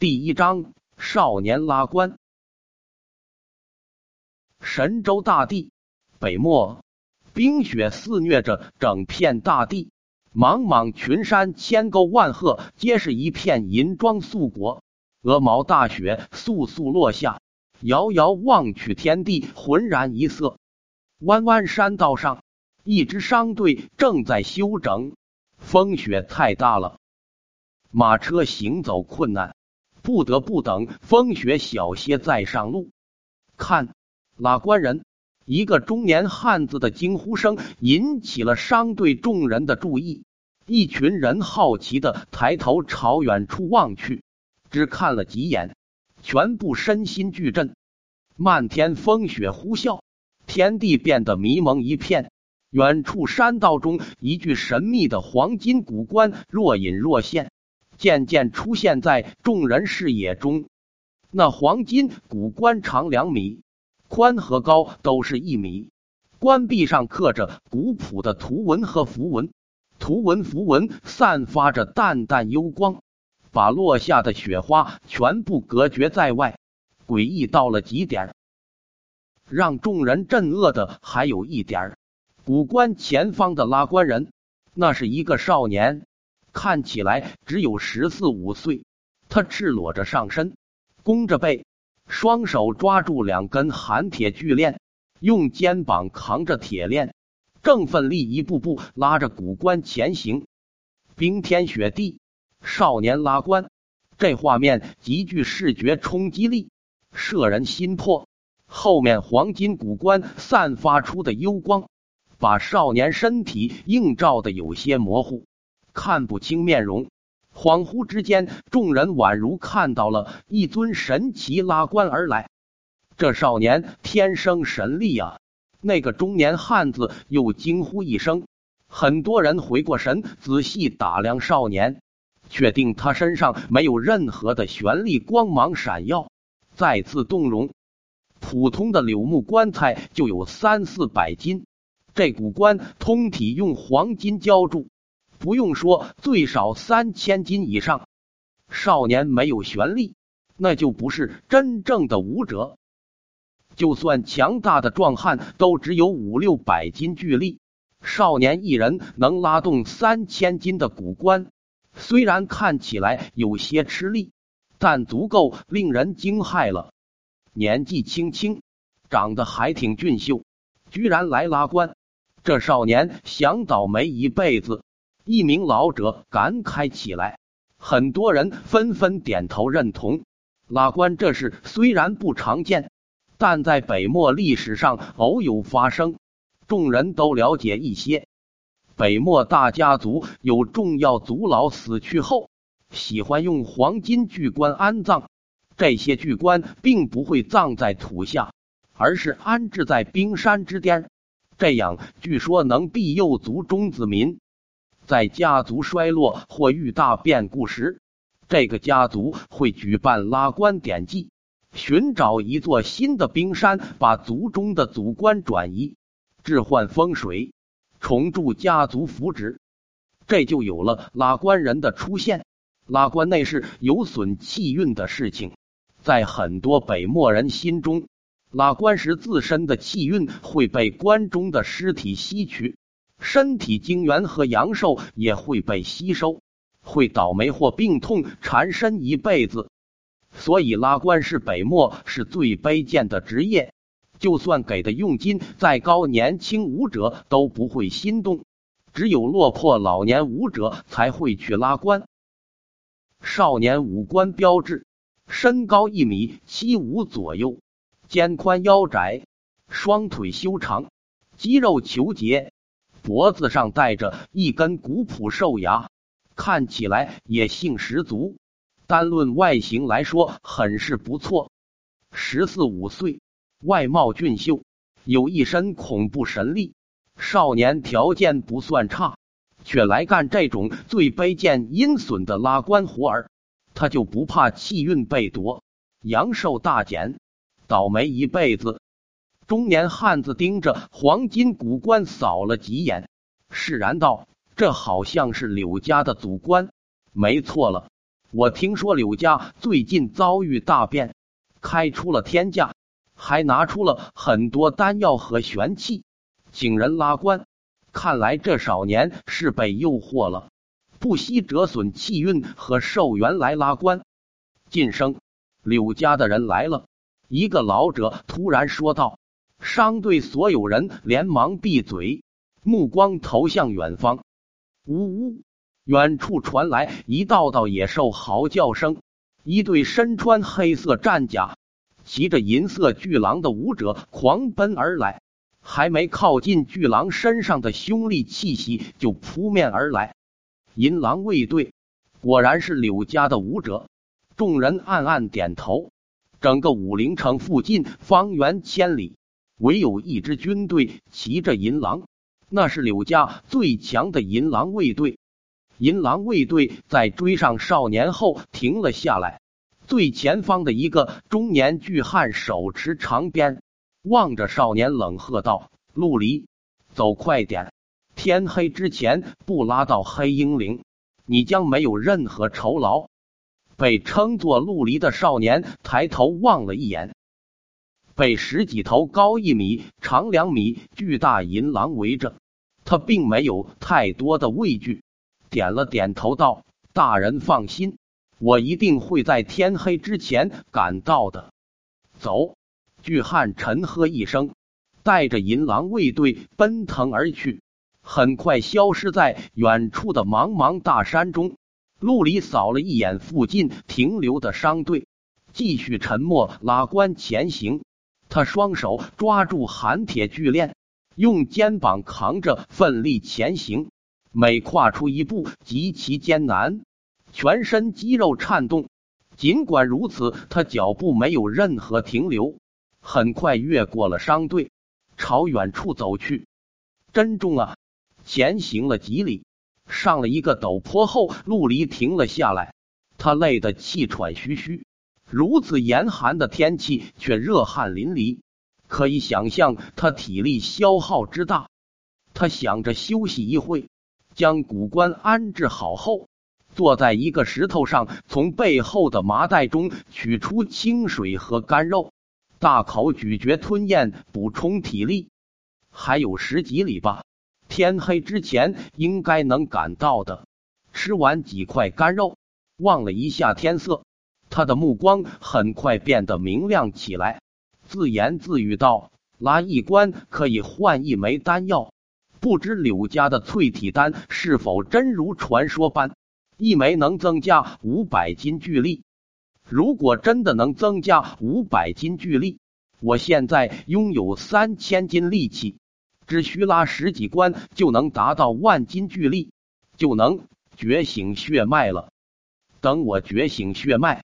第一章：少年拉官。神州大地，北漠，冰雪肆虐着整片大地，茫茫群山，千沟万壑，皆是一片银装素裹。鹅毛大雪簌簌落下，遥遥望去，天地浑然一色。弯弯山道上，一支商队正在休整。风雪太大了，马车行走困难。不得不等风雪小些再上路。看，拉官人！一个中年汉子的惊呼声引起了商队众人的注意。一群人好奇的抬头朝远处望去，只看了几眼，全部身心俱震。漫天风雪呼啸，天地变得迷蒙一片。远处山道中，一具神秘的黄金古棺若隐若现。渐渐出现在众人视野中。那黄金古棺长两米，宽和高都是一米。棺壁上刻着古朴的图文和符文，图文符文散发着淡淡幽光，把落下的雪花全部隔绝在外，诡异到了极点。让众人震愕的还有一点，古棺前方的拉棺人，那是一个少年。看起来只有十四五岁，他赤裸着上身，弓着背，双手抓住两根寒铁巨链，用肩膀扛着铁链，正奋力一步步拉着古棺前行。冰天雪地，少年拉棺，这画面极具视觉冲击力，摄人心魄。后面黄金古棺散发出的幽光，把少年身体映照的有些模糊。看不清面容，恍惚之间，众人宛如看到了一尊神奇拉棺而来。这少年天生神力啊！那个中年汉子又惊呼一声。很多人回过神，仔细打量少年，确定他身上没有任何的玄力光芒闪耀，再次动容。普通的柳木棺材就有三四百斤，这古棺通体用黄金浇筑。不用说，最少三千斤以上。少年没有玄力，那就不是真正的武者。就算强大的壮汉，都只有五六百斤巨力。少年一人能拉动三千斤的古棺，虽然看起来有些吃力，但足够令人惊骇了。年纪轻轻，长得还挺俊秀，居然来拉棺，这少年想倒霉一辈子。一名老者感慨起来，很多人纷纷点头认同。拉棺这事虽然不常见，但在北漠历史上偶有发生，众人都了解一些。北漠大家族有重要族老死去后，喜欢用黄金巨棺安葬。这些巨棺并不会葬在土下，而是安置在冰山之巅，这样据说能庇佑族中子民。在家族衰落或遇大变故时，这个家族会举办拉棺典祭，寻找一座新的冰山，把族中的祖棺转移，置换风水，重铸家族福祉。这就有了拉棺人的出现。拉棺内是有损气运的事情，在很多北漠人心中，拉棺时自身的气运会被棺中的尸体吸取。身体精元和阳寿也会被吸收，会倒霉或病痛缠身一辈子。所以拉棺是北漠是最卑贱的职业，就算给的佣金再高，年轻武者都不会心动，只有落魄老年武者才会去拉棺。少年五官标志，身高一米七五左右，肩宽腰窄，双腿修长，肌肉虬结。脖子上戴着一根古朴兽牙，看起来野性十足。单论外形来说，很是不错。十四五岁，外貌俊秀，有一身恐怖神力。少年条件不算差，却来干这种最卑贱阴损的拉官活儿，他就不怕气运被夺，阳寿大减，倒霉一辈子？中年汉子盯着黄金古棺扫了几眼，释然道：“这好像是柳家的祖棺，没错了。我听说柳家最近遭遇大变，开出了天价，还拿出了很多丹药和玄器，请人拉棺。看来这少年是被诱惑了，不惜折损气运和寿元来拉棺。晋升，柳家的人来了。一个老者突然说道。商队所有人连忙闭嘴，目光投向远方。呜呜，远处传来一道道野兽嚎叫声。一队身穿黑色战甲、骑着银色巨狼的武者狂奔而来。还没靠近巨狼身上的凶厉气息，就扑面而来。银狼卫队果然是柳家的武者，众人暗暗点头。整个武陵城附近方圆千里，唯有一支军队骑着银狼，那是柳家最强的银狼卫队。银狼卫队在追上少年后停了下来，最前方的一个中年巨汉手持长鞭。望着少年，冷喝道：“陆离，走快点！天黑之前不拉到黑鹰岭，你将没有任何酬劳。”被称作陆离的少年抬头望了一眼，被十几头高一米、长两米巨大银狼围着，他并没有太多的畏惧，点了点头道：“大人放心，我一定会在天黑之前赶到的。”走。巨汉沉喝一声，带着银狼卫队奔腾而去，很快消失在远处的茫茫大山中。陆离扫了一眼附近停留的商队，继续沉默拉关前行。他双手抓住寒铁巨链，用肩膀扛着奋力前行，每跨出一步极其艰难，全身肌肉颤动。尽管如此，他脚步没有任何停留。很快越过了商队，朝远处走去。珍重啊！前行了几里，上了一个陡坡后，陆离停了下来。他累得气喘吁吁，如此严寒的天气却热汗淋漓，可以想象他体力消耗之大。他想着休息一会，将骨棺安置好后，坐在一个石头上，从背后的麻袋中取出清水和干肉。大口咀嚼吞咽，补充体力。还有十几里吧，天黑之前应该能赶到的。吃完几块干肉，望了一下天色，他的目光很快变得明亮起来，自言自语道：“拉一关可以换一枚丹药，不知柳家的淬体丹是否真如传说般，一枚能增加五百斤巨力。”如果真的能增加五百斤巨力，我现在拥有三千斤力气，只需拉十几关就能达到万斤巨力，就能觉醒血脉了。等我觉醒血脉，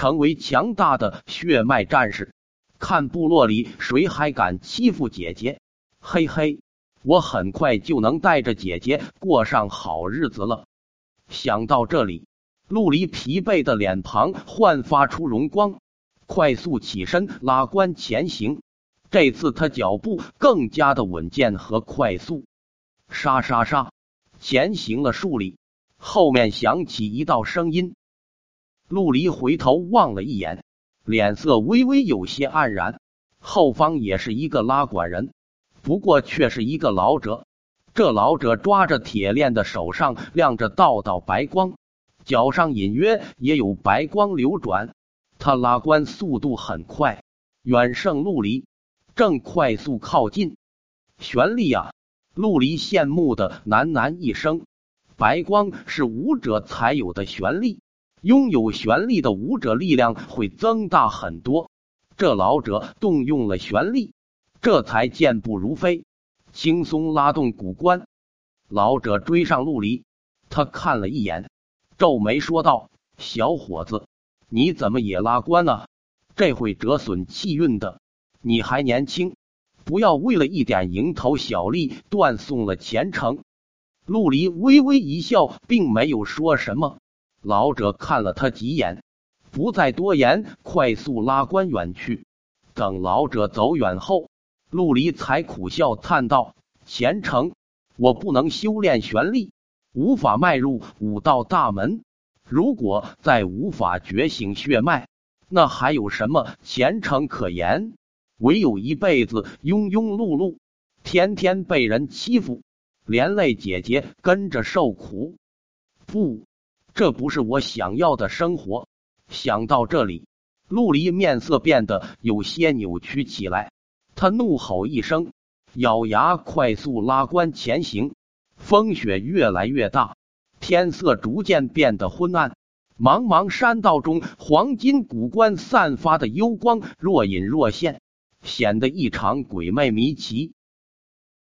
成为强大的血脉战士，看部落里谁还敢欺负姐姐！嘿嘿，我很快就能带着姐姐过上好日子了。想到这里。陆离疲惫的脸庞焕发出荣光，快速起身拉关前行。这次他脚步更加的稳健和快速，沙沙沙前行了数里，后面响起一道声音。陆离回头望了一眼，脸色微微有些黯然。后方也是一个拉管人，不过却是一个老者。这老者抓着铁链的手上亮着道道白光。脚上隐约也有白光流转，他拉关速度很快，远胜陆离，正快速靠近。玄力啊！陆离羡慕的喃喃一声。白光是武者才有的玄力，拥有玄力的武者力量会增大很多。这老者动用了玄力，这才健步如飞，轻松拉动古关。老者追上陆离，他看了一眼。皱眉说道：“小伙子，你怎么也拉关啊？这会折损气运的。你还年轻，不要为了一点蝇头小利断送了前程。”陆离微微一笑，并没有说什么。老者看了他几眼，不再多言，快速拉关远去。等老者走远后，陆离才苦笑叹道：“前程，我不能修炼玄力。”无法迈入武道大门，如果再无法觉醒血脉，那还有什么前程可言？唯有一辈子庸庸碌碌，天天被人欺负，连累姐姐跟着受苦。不，这不是我想要的生活。想到这里，陆离面色变得有些扭曲起来。他怒吼一声，咬牙快速拉关前行。风雪越来越大，天色逐渐变得昏暗。茫茫山道中，黄金古关散发的幽光若隐若现。显得异常鬼魅迷奇。